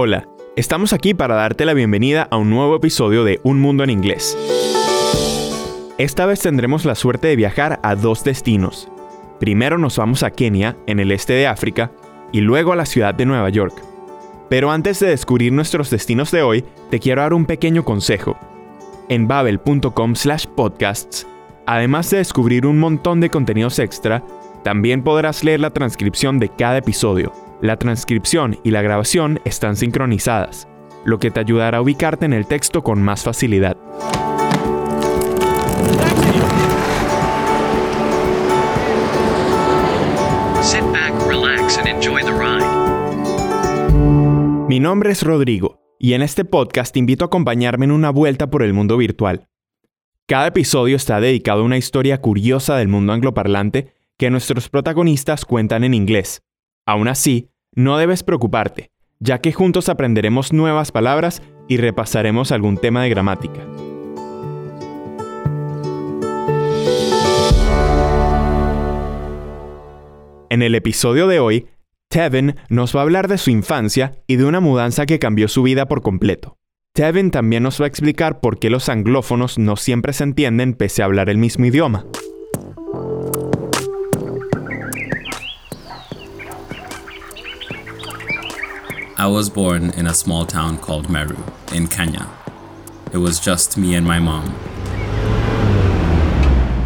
Hola, estamos aquí para darte la bienvenida a un nuevo episodio de Un Mundo en Inglés. Esta vez tendremos la suerte de viajar a dos destinos. Primero nos vamos a Kenia, en el este de África, y luego a la ciudad de Nueva York. Pero antes de descubrir nuestros destinos de hoy, te quiero dar un pequeño consejo. En babel.com slash podcasts, además de descubrir un montón de contenidos extra, también podrás leer la transcripción de cada episodio. La transcripción y la grabación están sincronizadas, lo que te ayudará a ubicarte en el texto con más facilidad. Mi nombre es Rodrigo y en este podcast te invito a acompañarme en una vuelta por el mundo virtual. Cada episodio está dedicado a una historia curiosa del mundo angloparlante que nuestros protagonistas cuentan en inglés. Aún así, no debes preocuparte, ya que juntos aprenderemos nuevas palabras y repasaremos algún tema de gramática. En el episodio de hoy, Tevin nos va a hablar de su infancia y de una mudanza que cambió su vida por completo. Tevin también nos va a explicar por qué los anglófonos no siempre se entienden pese a hablar el mismo idioma. I was born in a small town called Meru in Kenya. It was just me and my mom.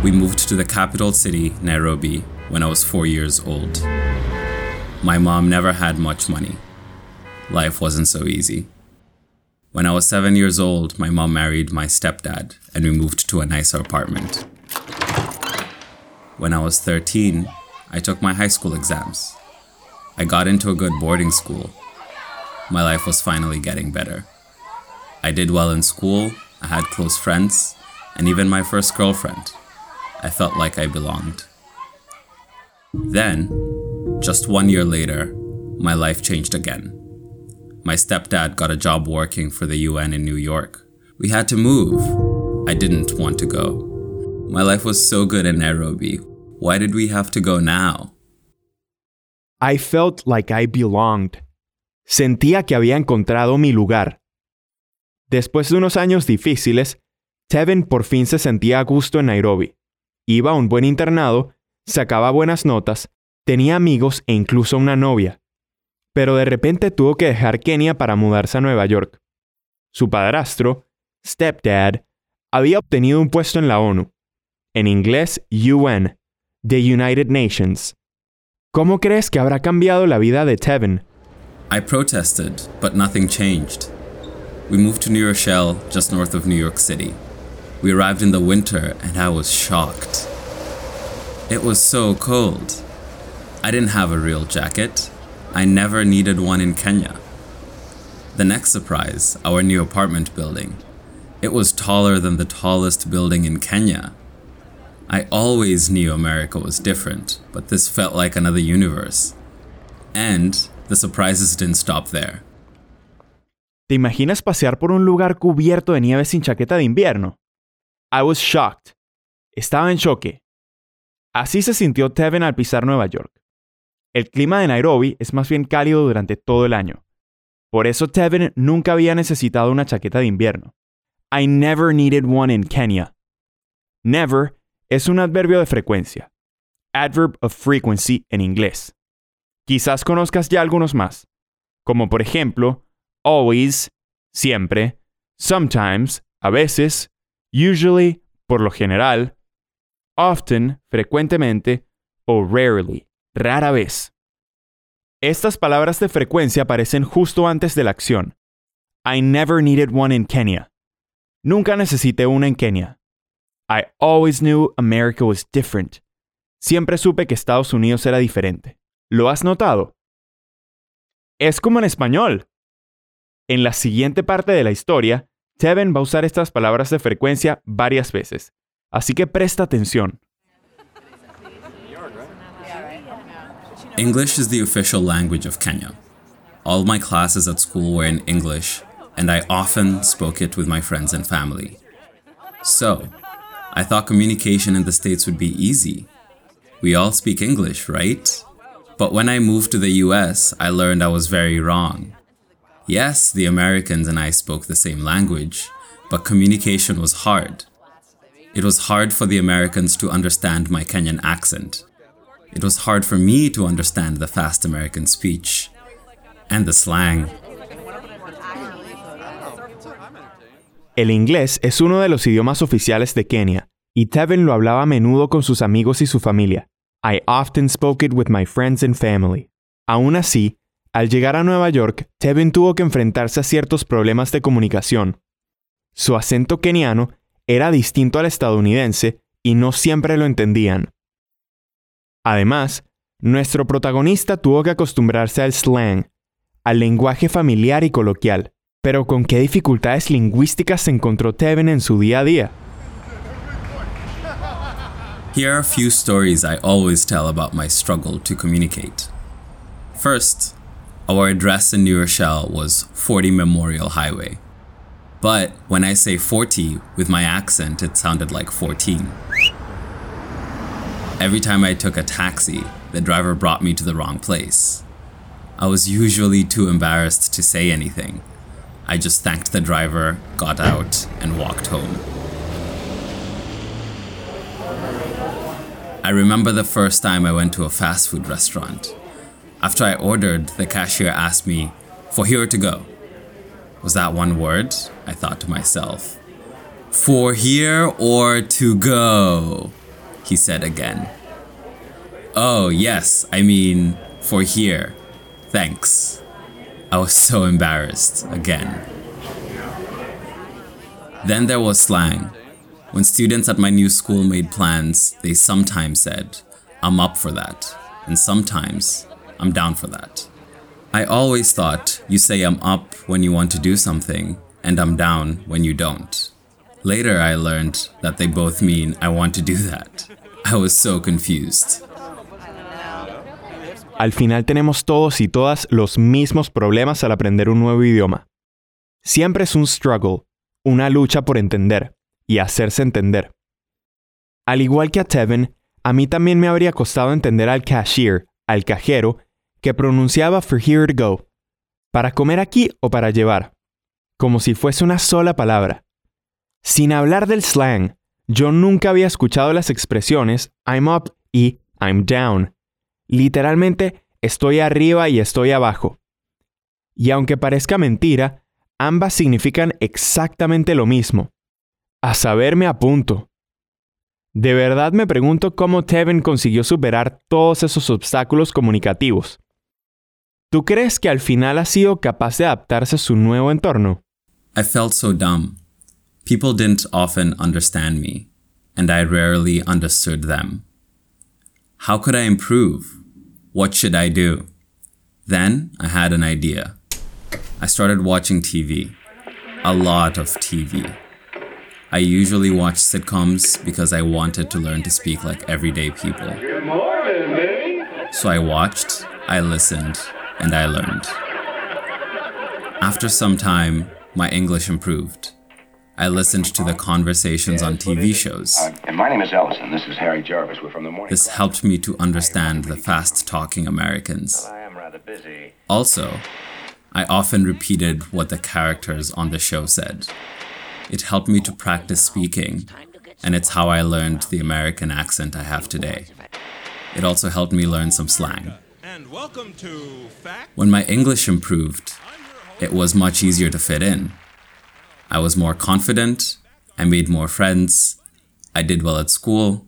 We moved to the capital city, Nairobi, when I was four years old. My mom never had much money. Life wasn't so easy. When I was seven years old, my mom married my stepdad and we moved to a nicer apartment. When I was 13, I took my high school exams. I got into a good boarding school my life was finally getting better. I did well in school, I had close friends, and even my first girlfriend. I felt like I belonged. Then, just one year later, my life changed again. My stepdad got a job working for the UN in New York. We had to move. I didn't want to go. My life was so good in Nairobi. Why did we have to go now? I felt like I belonged. Sentía que había encontrado mi lugar. Después de unos años difíciles, Tevin por fin se sentía a gusto en Nairobi. Iba a un buen internado, sacaba buenas notas, tenía amigos e incluso una novia. Pero de repente tuvo que dejar Kenia para mudarse a Nueva York. Su padrastro, stepdad, había obtenido un puesto en la ONU, en inglés UN, The United Nations. ¿Cómo crees que habrá cambiado la vida de Tevin I protested, but nothing changed. We moved to New Rochelle, just north of New York City. We arrived in the winter, and I was shocked. It was so cold. I didn't have a real jacket. I never needed one in Kenya. The next surprise, our new apartment building. It was taller than the tallest building in Kenya. I always knew America was different, but this felt like another universe. And The surprises didn't stop there. ¿Te imaginas pasear por un lugar cubierto de nieve sin chaqueta de invierno? I was shocked. Estaba en choque. Así se sintió Tevin al pisar Nueva York. El clima de Nairobi es más bien cálido durante todo el año. Por eso Tevin nunca había necesitado una chaqueta de invierno. I never needed one in Kenya. Never es un adverbio de frecuencia. Adverb of frequency en inglés. Quizás conozcas ya algunos más, como por ejemplo, always, siempre, sometimes, a veces, usually, por lo general, often, frecuentemente, o rarely, rara vez. Estas palabras de frecuencia aparecen justo antes de la acción. I never needed one in Kenya. Nunca necesité una en Kenia. I always knew America was different. Siempre supe que Estados Unidos era diferente. ¿Lo has notado? Es como en español. En la siguiente parte de la historia, Tevin va a usar estas palabras de frecuencia varias veces, así que presta atención. English is the official language of Kenya. All my classes at school were in English, and I often spoke it with my friends and family. So, I thought communication in the States would be easy. We all speak English, right? But when I moved to the US, I learned I was very wrong. Yes, the Americans and I spoke the same language, but communication was hard. It was hard for the Americans to understand my Kenyan accent. It was hard for me to understand the fast American speech and the slang. El inglés es uno de los idiomas oficiales de Kenia, y Tevin lo hablaba a menudo con sus amigos y su familia. I often spoke it with my friends and family. Aún así, al llegar a Nueva York, Tevin tuvo que enfrentarse a ciertos problemas de comunicación. Su acento keniano era distinto al estadounidense y no siempre lo entendían. Además, nuestro protagonista tuvo que acostumbrarse al slang, al lenguaje familiar y coloquial. Pero ¿con qué dificultades lingüísticas se encontró Tevin en su día a día? Here are a few stories I always tell about my struggle to communicate. First, our address in New Rochelle was 40 Memorial Highway. But when I say 40 with my accent, it sounded like 14. Every time I took a taxi, the driver brought me to the wrong place. I was usually too embarrassed to say anything. I just thanked the driver, got out, and walked home. I remember the first time I went to a fast food restaurant. After I ordered, the cashier asked me, For here to go. Was that one word? I thought to myself. For here or to go? He said again. Oh, yes, I mean, for here. Thanks. I was so embarrassed again. Then there was slang. When students at my new school made plans, they sometimes said, I'm up for that, and sometimes, I'm down for that. I always thought you say I'm up when you want to do something, and I'm down when you don't. Later, I learned that they both mean I want to do that. I was so confused. Al final tenemos todos y todas los mismos problemas al aprender un nuevo idioma. Siempre es un struggle, una lucha por entender y hacerse entender. Al igual que a Tevin, a mí también me habría costado entender al cashier, al cajero, que pronunciaba for here to go, para comer aquí o para llevar, como si fuese una sola palabra. Sin hablar del slang, yo nunca había escuchado las expresiones I'm up y I'm down. Literalmente, estoy arriba y estoy abajo. Y aunque parezca mentira, ambas significan exactamente lo mismo. A saberme a punto. De verdad me pregunto cómo Tevin consiguió superar todos esos obstáculos comunicativos. ¿Tú crees que al final ha sido capaz de adaptarse a su nuevo entorno? I felt so dumb. People didn't often understand me, and I rarely understood them. How could I improve? What should I do? Then I had an idea. I started watching TV. A lot of TV. I usually watch sitcoms because I wanted to learn to speak like everyday people. Good morning, baby. So I watched, I listened, and I learned. After some time, my English improved. I listened to the conversations on TV shows. Uh, and my name is Ellison. This is Harry Jarvis. We're from the morning. This helped me to understand the fast talking Americans. I am rather busy. Also, I often repeated what the characters on the show said. It helped me to practice speaking, and it's how I learned the American accent I have today. It also helped me learn some slang. And welcome to When my English improved, it was much easier to fit in. I was more confident, I made more friends, I did well at school,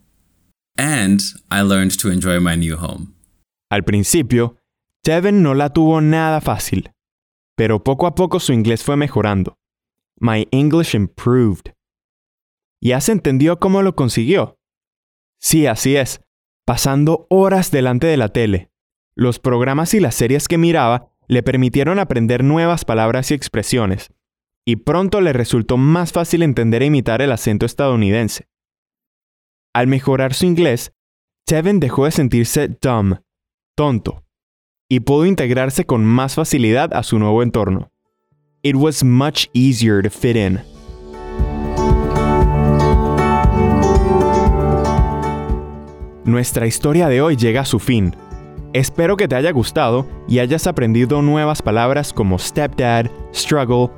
and I learned to enjoy my new home. Al principio, Tevin no la tuvo nada fácil, pero poco a poco su inglés fue mejorando. My English improved. ¿Ya se entendió cómo lo consiguió? Sí, así es, pasando horas delante de la tele. Los programas y las series que miraba le permitieron aprender nuevas palabras y expresiones, y pronto le resultó más fácil entender e imitar el acento estadounidense. Al mejorar su inglés, Tevin dejó de sentirse dumb, tonto, y pudo integrarse con más facilidad a su nuevo entorno. It was much easier to fit in. Nuestra historia de hoy llega a su fin. Espero que te haya gustado y hayas aprendido nuevas palabras como stepdad, struggle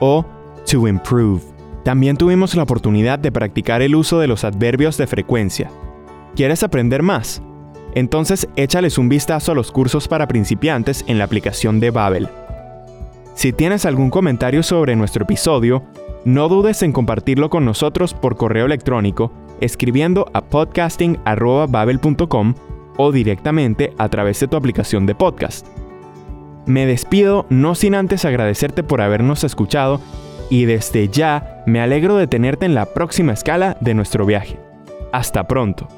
o to improve. También tuvimos la oportunidad de practicar el uso de los adverbios de frecuencia. ¿Quieres aprender más? Entonces échales un vistazo a los cursos para principiantes en la aplicación de Babel. Si tienes algún comentario sobre nuestro episodio, no dudes en compartirlo con nosotros por correo electrónico escribiendo a podcasting.babel.com o directamente a través de tu aplicación de podcast. Me despido no sin antes agradecerte por habernos escuchado y desde ya me alegro de tenerte en la próxima escala de nuestro viaje. Hasta pronto.